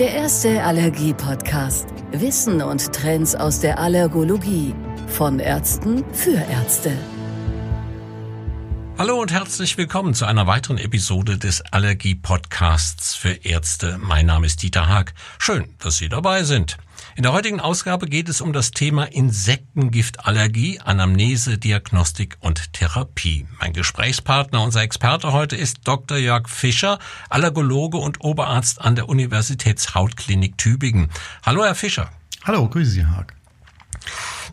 Der erste Allergie-Podcast. Wissen und Trends aus der Allergologie. Von Ärzten für Ärzte. Hallo und herzlich willkommen zu einer weiteren Episode des Allergie-Podcasts für Ärzte. Mein Name ist Dieter Haag. Schön, dass Sie dabei sind. In der heutigen Ausgabe geht es um das Thema Insektengiftallergie, Anamnese, Diagnostik und Therapie. Mein Gesprächspartner, unser Experte heute ist Dr. Jörg Fischer, Allergologe und Oberarzt an der Universitätshautklinik Tübingen. Hallo, Herr Fischer. Hallo, grüße Sie, Haag.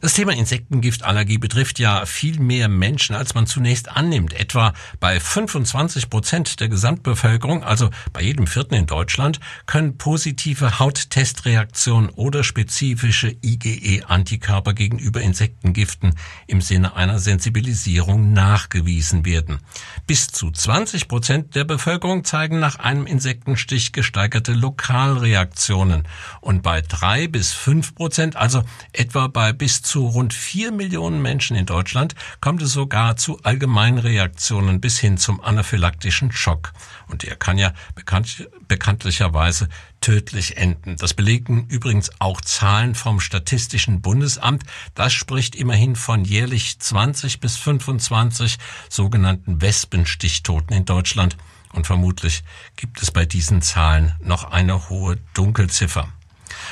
Das Thema Insektengiftallergie betrifft ja viel mehr Menschen, als man zunächst annimmt. Etwa bei 25 Prozent der Gesamtbevölkerung, also bei jedem Vierten in Deutschland, können positive Hauttestreaktionen oder spezifische IgE-Antikörper gegenüber Insektengiften im Sinne einer Sensibilisierung nachgewiesen werden. Bis zu 20 Prozent der Bevölkerung zeigen nach einem Insektenstich gesteigerte Lokalreaktionen und bei drei bis fünf Prozent, also etwa bei bis zu rund vier Millionen Menschen in Deutschland kommt es sogar zu Allgemeinreaktionen bis hin zum anaphylaktischen Schock. Und der kann ja bekannt, bekanntlicherweise tödlich enden. Das belegen übrigens auch Zahlen vom Statistischen Bundesamt. Das spricht immerhin von jährlich 20 bis 25 sogenannten Wespenstichtoten in Deutschland. Und vermutlich gibt es bei diesen Zahlen noch eine hohe Dunkelziffer.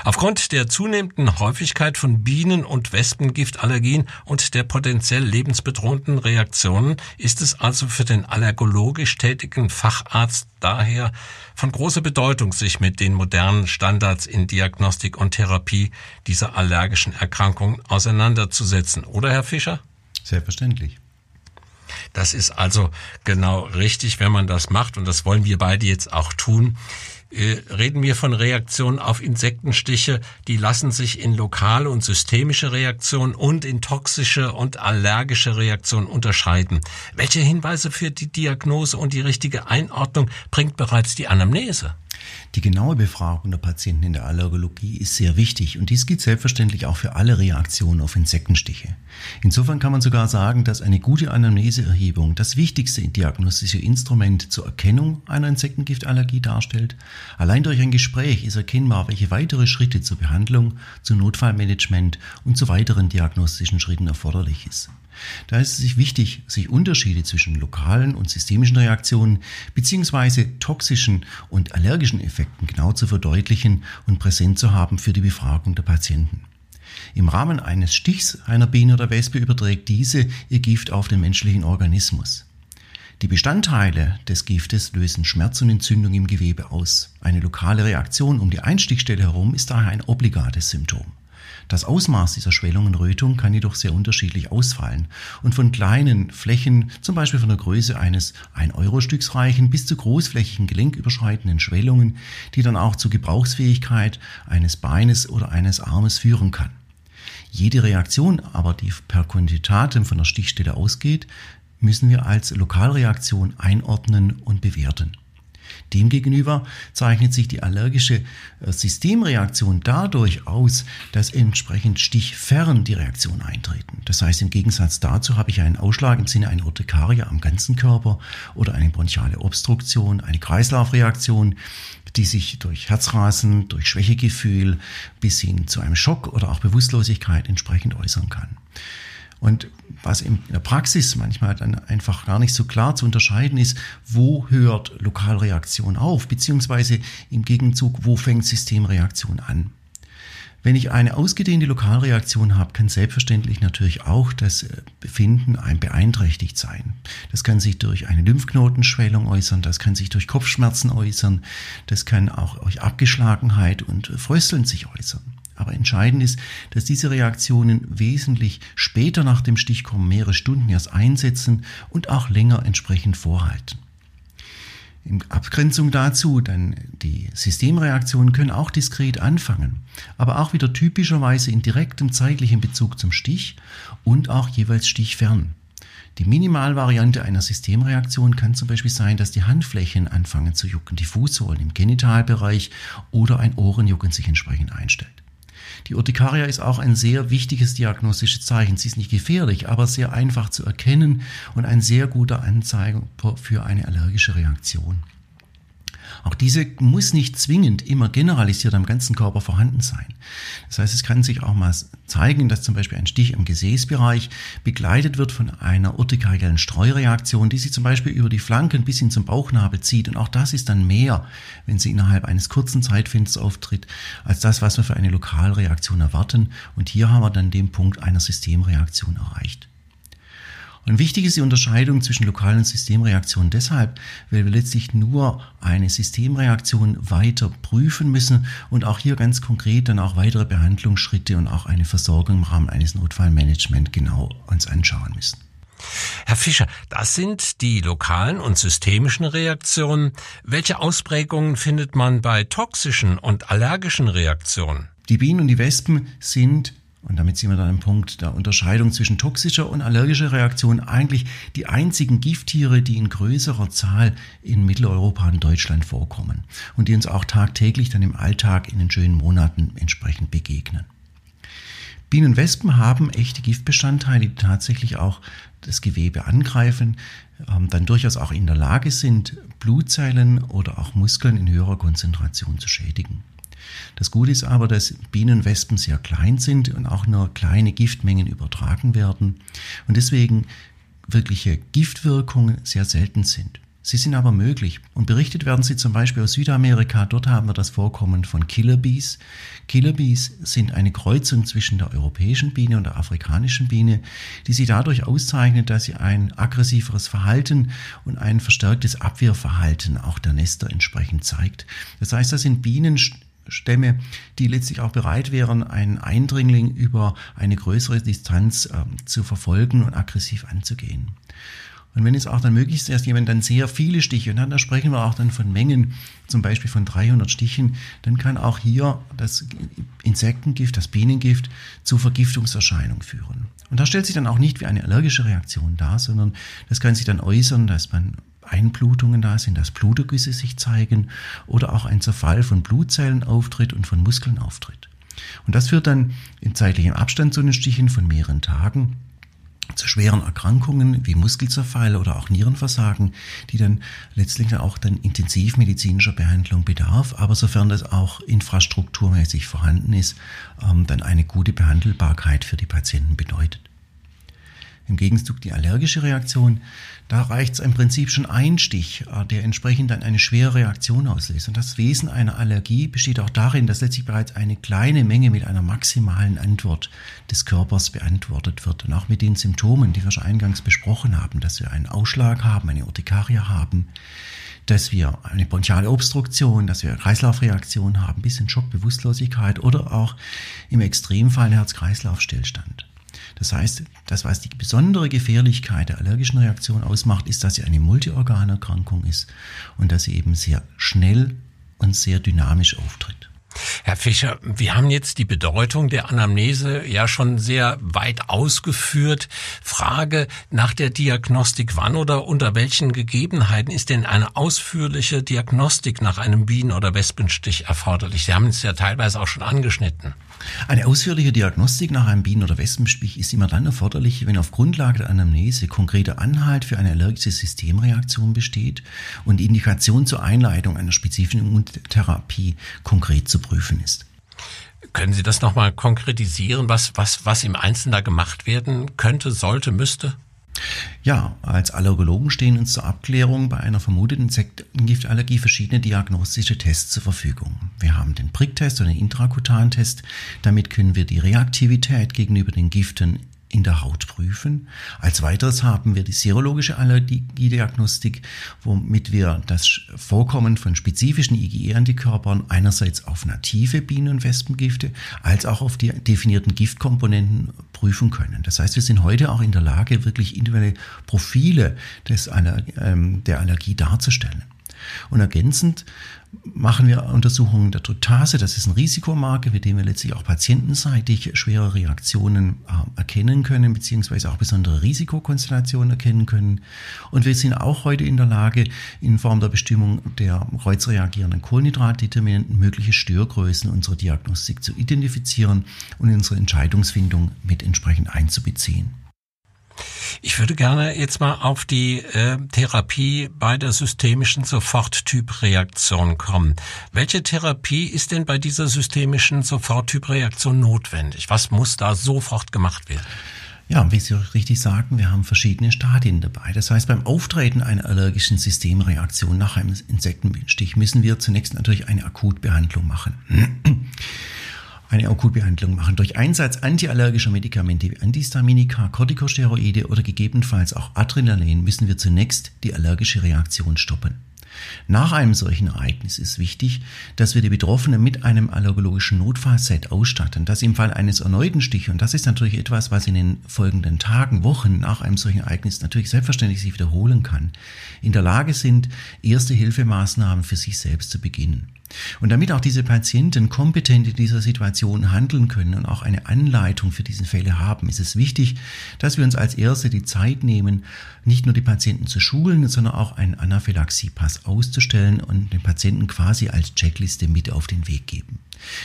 Aufgrund der zunehmenden Häufigkeit von Bienen- und Wespengiftallergien und der potenziell lebensbedrohenden Reaktionen ist es also für den allergologisch tätigen Facharzt daher von großer Bedeutung, sich mit den modernen Standards in Diagnostik und Therapie dieser allergischen Erkrankungen auseinanderzusetzen. Oder, Herr Fischer? Selbstverständlich. Das ist also genau richtig, wenn man das macht, und das wollen wir beide jetzt auch tun. Äh, reden wir von Reaktionen auf Insektenstiche, die lassen sich in lokale und systemische Reaktionen und in toxische und allergische Reaktionen unterscheiden. Welche Hinweise für die Diagnose und die richtige Einordnung bringt bereits die Anamnese? Die genaue Befragung der Patienten in der Allergologie ist sehr wichtig und dies gilt selbstverständlich auch für alle Reaktionen auf Insektenstiche. Insofern kann man sogar sagen, dass eine gute Anamneseerhebung das wichtigste diagnostische Instrument zur Erkennung einer Insektengiftallergie darstellt. Allein durch ein Gespräch ist erkennbar, welche weitere Schritte zur Behandlung, zum Notfallmanagement und zu weiteren diagnostischen Schritten erforderlich ist. Da ist es sich wichtig, sich Unterschiede zwischen lokalen und systemischen Reaktionen bzw. toxischen und allergischen Effekten genau zu verdeutlichen und präsent zu haben für die Befragung der Patienten. Im Rahmen eines Stichs einer Biene oder Wespe überträgt diese ihr Gift auf den menschlichen Organismus. Die Bestandteile des Giftes lösen Schmerz und Entzündung im Gewebe aus. Eine lokale Reaktion um die Einstichstelle herum ist daher ein obligates Symptom. Das Ausmaß dieser Schwellung und Rötung kann jedoch sehr unterschiedlich ausfallen und von kleinen Flächen, zum Beispiel von der Größe eines 1-Euro-Stücks reichen, bis zu großflächigen gelenküberschreitenden Schwellungen, die dann auch zur Gebrauchsfähigkeit eines Beines oder eines Armes führen kann. Jede Reaktion aber, die per Quantitatem von der Stichstelle ausgeht, müssen wir als Lokalreaktion einordnen und bewerten. Demgegenüber zeichnet sich die allergische äh, Systemreaktion dadurch aus, dass entsprechend stichfern die Reaktion eintreten. Das heißt, im Gegensatz dazu habe ich einen Ausschlag im Sinne einer Urtikaria am ganzen Körper oder eine bronchiale Obstruktion, eine Kreislaufreaktion, die sich durch Herzrasen, durch Schwächegefühl bis hin zu einem Schock oder auch Bewusstlosigkeit entsprechend äußern kann. Und was in der Praxis manchmal dann einfach gar nicht so klar zu unterscheiden ist, wo hört Lokalreaktion auf, beziehungsweise im Gegenzug, wo fängt Systemreaktion an. Wenn ich eine ausgedehnte Lokalreaktion habe, kann selbstverständlich natürlich auch das Befinden ein beeinträchtigt sein. Das kann sich durch eine Lymphknotenschwellung äußern, das kann sich durch Kopfschmerzen äußern, das kann auch durch Abgeschlagenheit und Frösteln sich äußern. Aber entscheidend ist, dass diese Reaktionen wesentlich später nach dem Stich kommen, mehrere Stunden erst einsetzen und auch länger entsprechend vorhalten. In Abgrenzung dazu, dann die Systemreaktionen können auch diskret anfangen, aber auch wieder typischerweise in direktem zeitlichen Bezug zum Stich und auch jeweils stichfern. Die Minimalvariante einer Systemreaktion kann zum Beispiel sein, dass die Handflächen anfangen zu jucken, die Fußsohlen im Genitalbereich oder ein Ohrenjucken sich entsprechend einstellt. Die Urtikaria ist auch ein sehr wichtiges diagnostisches Zeichen. Sie ist nicht gefährlich, aber sehr einfach zu erkennen und ein sehr guter Anzeiger für eine allergische Reaktion. Auch diese muss nicht zwingend immer generalisiert am ganzen Körper vorhanden sein. Das heißt, es kann sich auch mal zeigen, dass zum Beispiel ein Stich im Gesäßbereich begleitet wird von einer urtikariellen Streureaktion, die sich zum Beispiel über die Flanken bis hin zum Bauchnabel zieht. Und auch das ist dann mehr, wenn sie innerhalb eines kurzen Zeitfensters auftritt, als das, was wir für eine Lokalreaktion erwarten. Und hier haben wir dann den Punkt einer Systemreaktion erreicht. Und wichtig ist die Unterscheidung zwischen lokalen Systemreaktionen deshalb, weil wir letztlich nur eine Systemreaktion weiter prüfen müssen und auch hier ganz konkret dann auch weitere Behandlungsschritte und auch eine Versorgung im Rahmen eines Notfallmanagements genau uns anschauen müssen. Herr Fischer, das sind die lokalen und systemischen Reaktionen. Welche Ausprägungen findet man bei toxischen und allergischen Reaktionen? Die Bienen und die Wespen sind und damit sind wir dann am Punkt der Unterscheidung zwischen toxischer und allergischer Reaktion eigentlich die einzigen Gifttiere, die in größerer Zahl in Mitteleuropa und Deutschland vorkommen und die uns auch tagtäglich dann im Alltag in den schönen Monaten entsprechend begegnen. Bienen und Wespen haben echte Giftbestandteile, die tatsächlich auch das Gewebe angreifen, ähm, dann durchaus auch in der Lage sind, Blutzellen oder auch Muskeln in höherer Konzentration zu schädigen. Das Gute ist aber, dass Bienen und Wespen sehr klein sind und auch nur kleine Giftmengen übertragen werden und deswegen wirkliche Giftwirkungen sehr selten sind. Sie sind aber möglich und berichtet werden sie zum Beispiel aus Südamerika. Dort haben wir das Vorkommen von Killerbees. Killerbees sind eine Kreuzung zwischen der europäischen Biene und der afrikanischen Biene, die sie dadurch auszeichnet, dass sie ein aggressiveres Verhalten und ein verstärktes Abwehrverhalten auch der Nester entsprechend zeigt. Das heißt, das sind Bienen, Stämme, die letztlich auch bereit wären, einen Eindringling über eine größere Distanz äh, zu verfolgen und aggressiv anzugehen. Und wenn es auch dann möglich ist, dass jemand dann sehr viele Stiche, und dann da sprechen wir auch dann von Mengen, zum Beispiel von 300 Stichen, dann kann auch hier das Insektengift, das Bienengift zu Vergiftungserscheinungen führen. Und da stellt sich dann auch nicht wie eine allergische Reaktion dar, sondern das kann sich dann äußern, dass man Einblutungen da sind, dass Blutergüsse sich zeigen oder auch ein Zerfall von Blutzellen auftritt und von Muskeln auftritt. Und das führt dann im zeitlichen Abstand zu den Stichen von mehreren Tagen zu schweren Erkrankungen wie Muskelzerfall oder auch Nierenversagen, die dann letztlich auch dann intensivmedizinischer Behandlung bedarf, aber sofern das auch infrastrukturmäßig vorhanden ist, ähm, dann eine gute Behandelbarkeit für die Patienten bedeutet. Im Gegenzug die allergische Reaktion, da reicht es im Prinzip schon ein Stich, äh, der entsprechend dann eine schwere Reaktion auslöst. Und das Wesen einer Allergie besteht auch darin, dass letztlich bereits eine kleine Menge mit einer maximalen Antwort des Körpers beantwortet wird. Und auch mit den Symptomen, die wir schon eingangs besprochen haben, dass wir einen Ausschlag haben, eine Urtikaria haben, dass wir eine bronchiale Obstruktion, dass wir Kreislaufreaktion haben, bis in Schockbewusstlosigkeit oder auch im Extremfall Herz-Kreislauf-Stillstand. Das heißt, das, was die besondere Gefährlichkeit der allergischen Reaktion ausmacht, ist, dass sie eine Multiorganerkrankung ist und dass sie eben sehr schnell und sehr dynamisch auftritt. Herr Fischer, wir haben jetzt die Bedeutung der Anamnese ja schon sehr weit ausgeführt. Frage nach der Diagnostik. Wann oder unter welchen Gegebenheiten ist denn eine ausführliche Diagnostik nach einem Bienen- oder Wespenstich erforderlich? Sie haben es ja teilweise auch schon angeschnitten. Eine ausführliche Diagnostik nach einem Bienen- oder Wespenstich ist immer dann erforderlich, wenn auf Grundlage der Anamnese konkreter Anhalt für eine allergische Systemreaktion besteht und die Indikation zur Einleitung einer spezifischen Immuntherapie konkret zu prüfen ist. Können Sie das nochmal konkretisieren, was, was, was im Einzelnen da gemacht werden könnte, sollte, müsste? Ja, als Allergologen stehen uns zur Abklärung bei einer vermuteten Insektengiftallergie verschiedene diagnostische Tests zur Verfügung. Wir haben den Pricktest und den Intrakutantest. Damit können wir die Reaktivität gegenüber den Giften in der Haut prüfen. Als weiteres haben wir die serologische Allergiediagnostik, womit wir das Vorkommen von spezifischen IgE-Antikörpern einerseits auf native Bienen- und Wespengifte als auch auf die definierten Giftkomponenten prüfen können. Das heißt, wir sind heute auch in der Lage, wirklich individuelle Profile des, ähm, der Allergie darzustellen. Und ergänzend machen wir Untersuchungen der Tryptase. Das ist ein Risikomarke, mit dem wir letztlich auch patientenseitig schwere Reaktionen äh, erkennen können, beziehungsweise auch besondere Risikokonstellationen erkennen können. Und wir sind auch heute in der Lage, in Form der Bestimmung der kreuzreagierenden Kohlenhydratdeterminanten mögliche Störgrößen unserer Diagnostik zu identifizieren und unsere Entscheidungsfindung mit entsprechend einzubeziehen. Ich würde gerne jetzt mal auf die äh, Therapie bei der systemischen Soforttypreaktion kommen. Welche Therapie ist denn bei dieser systemischen Soforttypreaktion notwendig? Was muss da sofort gemacht werden? Ja, wie Sie richtig sagten, wir haben verschiedene Stadien dabei. Das heißt, beim Auftreten einer allergischen Systemreaktion nach einem Insektenstich müssen wir zunächst natürlich eine Akutbehandlung machen. Eine Akutbehandlung machen. Durch Einsatz antiallergischer Medikamente wie Antihistaminika, Corticosteroide oder gegebenenfalls auch Adrenalin müssen wir zunächst die allergische Reaktion stoppen. Nach einem solchen Ereignis ist wichtig, dass wir die Betroffenen mit einem allergologischen Notfallset ausstatten, dass im Fall eines erneuten Stiches, und das ist natürlich etwas, was in den folgenden Tagen, Wochen nach einem solchen Ereignis natürlich selbstverständlich sich wiederholen kann, in der Lage sind, erste Hilfemaßnahmen für sich selbst zu beginnen. Und damit auch diese Patienten kompetent in dieser Situation handeln können und auch eine Anleitung für diese Fälle haben, ist es wichtig, dass wir uns als Erste die Zeit nehmen, nicht nur die Patienten zu schulen, sondern auch einen Anaphylaxiepass auszustellen und den Patienten quasi als Checkliste mit auf den Weg geben.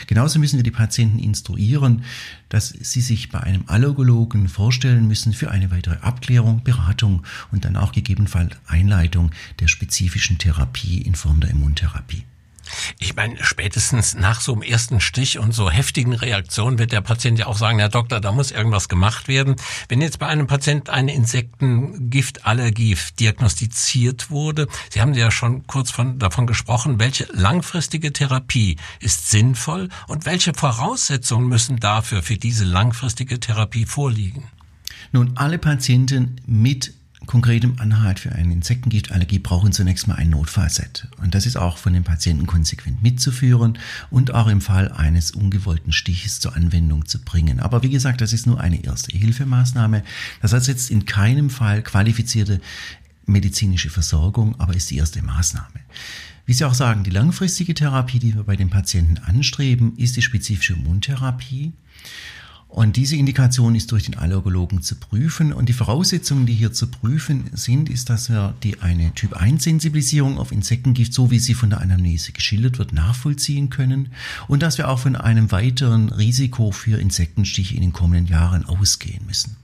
Genauso müssen wir die Patienten instruieren, dass sie sich bei einem Allergologen vorstellen müssen für eine weitere Abklärung, Beratung und dann auch gegebenenfalls Einleitung der spezifischen Therapie in Form der Immuntherapie. Ich meine, spätestens nach so einem ersten Stich und so heftigen Reaktionen wird der Patient ja auch sagen, Herr Doktor, da muss irgendwas gemacht werden. Wenn jetzt bei einem Patient eine Insektengiftallergie diagnostiziert wurde, Sie haben ja schon kurz von, davon gesprochen, welche langfristige Therapie ist sinnvoll und welche Voraussetzungen müssen dafür für diese langfristige Therapie vorliegen? Nun, alle Patienten mit konkretem Anhalt für eine Insektengiftallergie brauchen zunächst mal ein Notfallset. Und das ist auch von den Patienten konsequent mitzuführen und auch im Fall eines ungewollten Stiches zur Anwendung zu bringen. Aber wie gesagt, das ist nur eine erste Hilfemaßnahme. Das heißt jetzt in keinem Fall qualifizierte medizinische Versorgung, aber ist die erste Maßnahme. Wie Sie auch sagen, die langfristige Therapie, die wir bei den Patienten anstreben, ist die spezifische Immuntherapie. Und diese Indikation ist durch den Allergologen zu prüfen. Und die Voraussetzungen, die hier zu prüfen sind, ist, dass wir die eine Typ-1-Sensibilisierung auf Insektengift, so wie sie von der Anamnese geschildert wird, nachvollziehen können. Und dass wir auch von einem weiteren Risiko für Insektenstiche in den kommenden Jahren ausgehen müssen.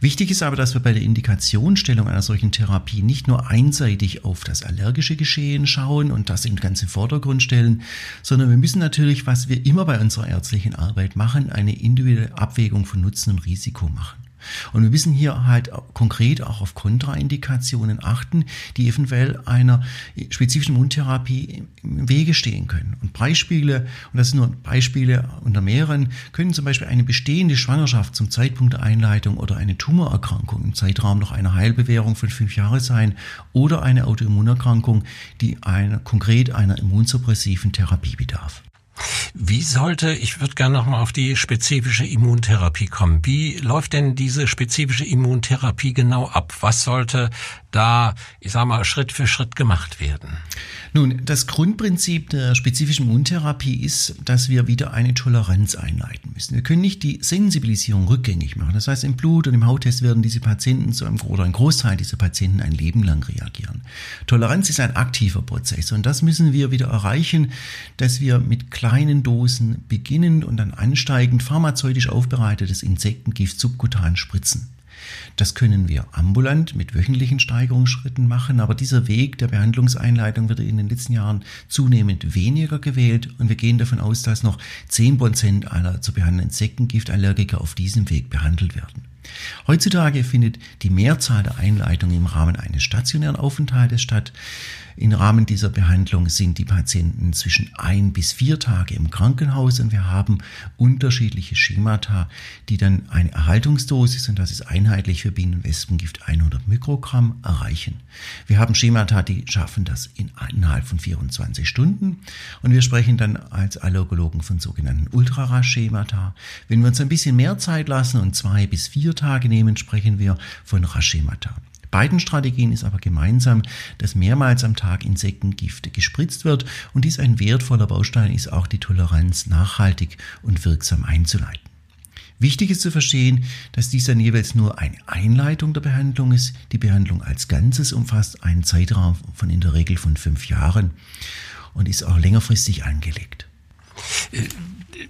Wichtig ist aber, dass wir bei der Indikationsstellung einer solchen Therapie nicht nur einseitig auf das allergische Geschehen schauen und das in den ganzen Vordergrund stellen, sondern wir müssen natürlich, was wir immer bei unserer ärztlichen Arbeit machen, eine individuelle Abwägung von Nutzen und Risiko machen. Und wir müssen hier halt konkret auch auf Kontraindikationen achten, die eventuell einer spezifischen Mundtherapie im Wege stehen können. Und Beispiele, und das sind nur Beispiele unter mehreren, können zum Beispiel eine bestehende Schwangerschaft zum Zeitpunkt der Einleitung oder eine Tumorerkrankung im Zeitraum noch einer Heilbewährung von fünf Jahren sein oder eine Autoimmunerkrankung, die eine, konkret einer immunsuppressiven Therapie bedarf. Wie sollte, ich würde gerne nochmal auf die spezifische Immuntherapie kommen. Wie läuft denn diese spezifische Immuntherapie genau ab? Was sollte da, ich sag mal, Schritt für Schritt gemacht werden? Nun, das Grundprinzip der spezifischen Immuntherapie ist, dass wir wieder eine Toleranz einleiten müssen. Wir können nicht die Sensibilisierung rückgängig machen. Das heißt, im Blut und im Hauttest werden diese Patienten zu einem, oder ein Großteil dieser Patienten ein Leben lang reagieren. Toleranz ist ein aktiver Prozess und das müssen wir wieder erreichen, dass wir mit kleinen Dosen beginnen und dann ansteigend pharmazeutisch aufbereitetes Insektengift subkutan spritzen. Das können wir ambulant mit wöchentlichen Steigerungsschritten machen, aber dieser Weg der Behandlungseinleitung wird in den letzten Jahren zunehmend weniger gewählt und wir gehen davon aus, dass noch 10% aller zu behandelnden Insektengiftallergiker auf diesem Weg behandelt werden. Heutzutage findet die Mehrzahl der Einleitungen im Rahmen eines stationären Aufenthaltes statt. Im Rahmen dieser Behandlung sind die Patienten zwischen ein bis vier Tage im Krankenhaus und wir haben unterschiedliche Schemata, die dann eine Erhaltungsdosis, und das ist einheitlich für Bienen- und Wespengift 100 Mikrogramm, erreichen. Wir haben Schemata, die schaffen das in, innerhalb von 24 Stunden und wir sprechen dann als Allergologen von sogenannten Ultrarasch-Schemata. Wenn wir uns ein bisschen mehr Zeit lassen und zwei bis vier Tage nehmen, sprechen wir von Raschemata. Beiden Strategien ist aber gemeinsam, dass mehrmals am Tag Insektengifte gespritzt wird und dies ein wertvoller Baustein ist, auch die Toleranz nachhaltig und wirksam einzuleiten. Wichtig ist zu verstehen, dass dies dann jeweils nur eine Einleitung der Behandlung ist. Die Behandlung als Ganzes umfasst einen Zeitraum von in der Regel von fünf Jahren und ist auch längerfristig angelegt.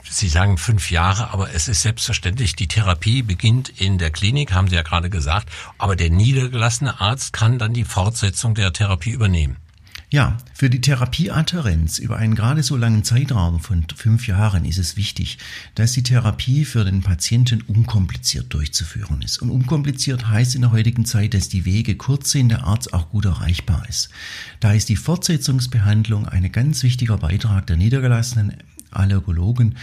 Sie sagen fünf Jahre, aber es ist selbstverständlich, die Therapie beginnt in der Klinik, haben Sie ja gerade gesagt, aber der niedergelassene Arzt kann dann die Fortsetzung der Therapie übernehmen. Ja, für die Therapieadherenz über einen gerade so langen Zeitraum von fünf Jahren ist es wichtig, dass die Therapie für den Patienten unkompliziert durchzuführen ist. Und unkompliziert heißt in der heutigen Zeit, dass die Wege kurz sind, der Arzt auch gut erreichbar ist. Da ist die Fortsetzungsbehandlung ein ganz wichtiger Beitrag der niedergelassenen Allergologen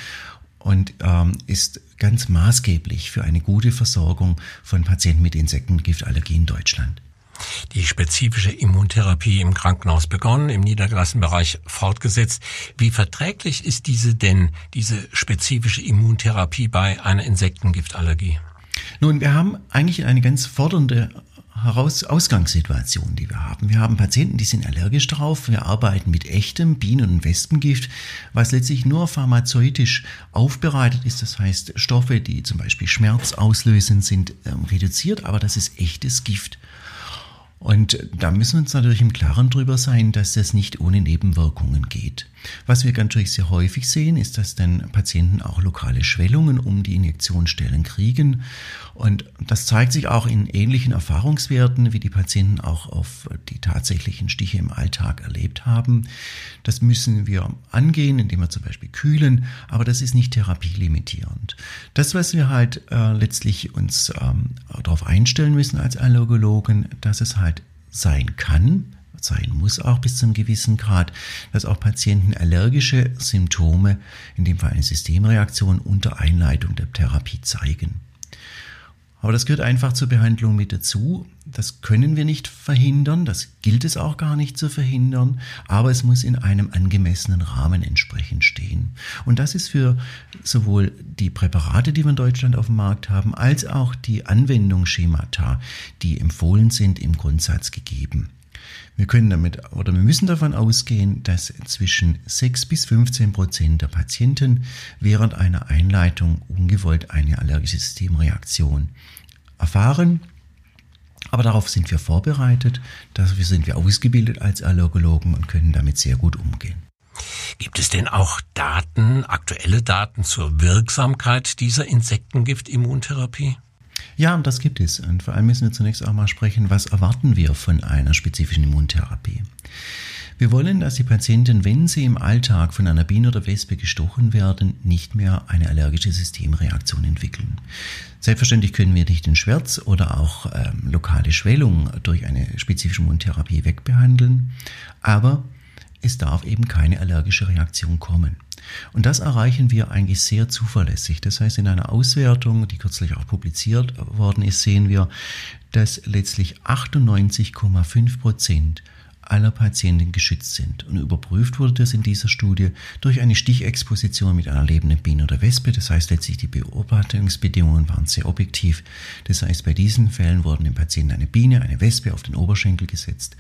und ähm, ist ganz maßgeblich für eine gute Versorgung von Patienten mit Insektengiftallergie in Deutschland die spezifische Immuntherapie im Krankenhaus begonnen, im niedergelassenen Bereich fortgesetzt. Wie verträglich ist diese denn, diese spezifische Immuntherapie bei einer Insektengiftallergie? Nun, wir haben eigentlich eine ganz fordernde Heraus Ausgangssituation, die wir haben. Wir haben Patienten, die sind allergisch drauf. Wir arbeiten mit echtem Bienen- und Wespengift, was letztlich nur pharmazeutisch aufbereitet ist. Das heißt, Stoffe, die zum Beispiel Schmerz auslösen, sind ähm, reduziert, aber das ist echtes Gift. Und da müssen wir uns natürlich im Klaren drüber sein, dass das nicht ohne Nebenwirkungen geht. Was wir natürlich sehr häufig sehen, ist, dass dann Patienten auch lokale Schwellungen um die Injektionsstellen kriegen. Und das zeigt sich auch in ähnlichen Erfahrungswerten, wie die Patienten auch auf die tatsächlichen Stiche im Alltag erlebt haben. Das müssen wir angehen, indem wir zum Beispiel kühlen, aber das ist nicht therapielimitierend. Das, was wir halt äh, letztlich uns ähm, darauf einstellen müssen als Allergologen, dass es halt sein kann, sein muss auch bis zum gewissen Grad, dass auch Patienten allergische Symptome, in dem Fall eine Systemreaktion unter Einleitung der Therapie zeigen. Aber das gehört einfach zur Behandlung mit dazu. Das können wir nicht verhindern, das gilt es auch gar nicht zu verhindern, aber es muss in einem angemessenen Rahmen entsprechend stehen. Und das ist für sowohl die Präparate, die wir in Deutschland auf dem Markt haben, als auch die Anwendungsschemata, die empfohlen sind, im Grundsatz gegeben. Wir können damit oder wir müssen davon ausgehen, dass zwischen 6 bis 15 Prozent der Patienten während einer Einleitung ungewollt eine allergische Systemreaktion erfahren. Aber darauf sind wir vorbereitet, dafür sind wir ausgebildet als Allergologen und können damit sehr gut umgehen. Gibt es denn auch Daten, aktuelle Daten zur Wirksamkeit dieser Insektengift-Immuntherapie? Ja, das gibt es. Und vor allem müssen wir zunächst auch mal sprechen, was erwarten wir von einer spezifischen Immuntherapie. Wir wollen, dass die Patienten, wenn sie im Alltag von einer Biene oder Wespe gestochen werden, nicht mehr eine allergische Systemreaktion entwickeln. Selbstverständlich können wir nicht den Schmerz oder auch ähm, lokale Schwellung durch eine spezifische Immuntherapie wegbehandeln, aber es darf eben keine allergische Reaktion kommen. Und das erreichen wir eigentlich sehr zuverlässig. Das heißt, in einer Auswertung, die kürzlich auch publiziert worden ist, sehen wir, dass letztlich 98,5 Prozent aller Patienten geschützt sind. Und überprüft wurde das in dieser Studie durch eine Stichexposition mit einer lebenden Biene oder Wespe. Das heißt letztlich die Beobachtungsbedingungen waren sehr objektiv. Das heißt, bei diesen Fällen wurden dem Patienten eine Biene, eine Wespe auf den Oberschenkel gesetzt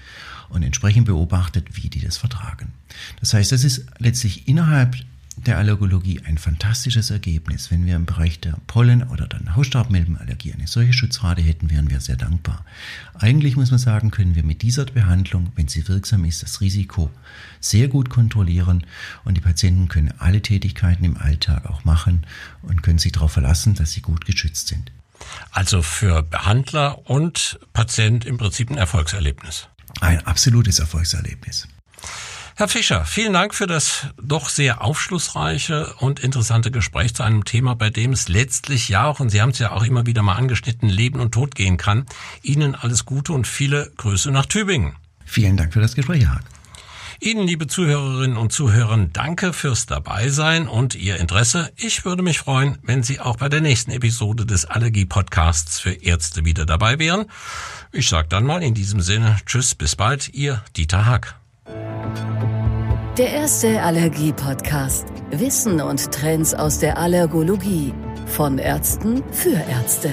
und entsprechend beobachtet, wie die das vertragen. Das heißt, das ist letztlich innerhalb der Allergologie ein fantastisches Ergebnis. Wenn wir im Bereich der Pollen- oder der Hausstaubmilbenallergie eine solche Schutzrate hätten, wären wir sehr dankbar. Eigentlich muss man sagen, können wir mit dieser Behandlung, wenn sie wirksam ist, das Risiko sehr gut kontrollieren und die Patienten können alle Tätigkeiten im Alltag auch machen und können sich darauf verlassen, dass sie gut geschützt sind. Also für Behandler und Patient im Prinzip ein Erfolgserlebnis. Ein absolutes Erfolgserlebnis. Herr Fischer, vielen Dank für das doch sehr aufschlussreiche und interessante Gespräch zu einem Thema, bei dem es letztlich ja auch, und Sie haben es ja auch immer wieder mal angeschnitten, Leben und Tod gehen kann. Ihnen alles Gute und viele Grüße nach Tübingen. Vielen Dank für das Gespräch, Herr Haag. Ihnen, liebe Zuhörerinnen und Zuhörer, danke fürs Dabeisein und Ihr Interesse. Ich würde mich freuen, wenn Sie auch bei der nächsten Episode des Allergie-Podcasts für Ärzte wieder dabei wären. Ich sage dann mal in diesem Sinne Tschüss, bis bald, Ihr Dieter Haag. Der erste Allergie-Podcast. Wissen und Trends aus der Allergologie. Von Ärzten für Ärzte.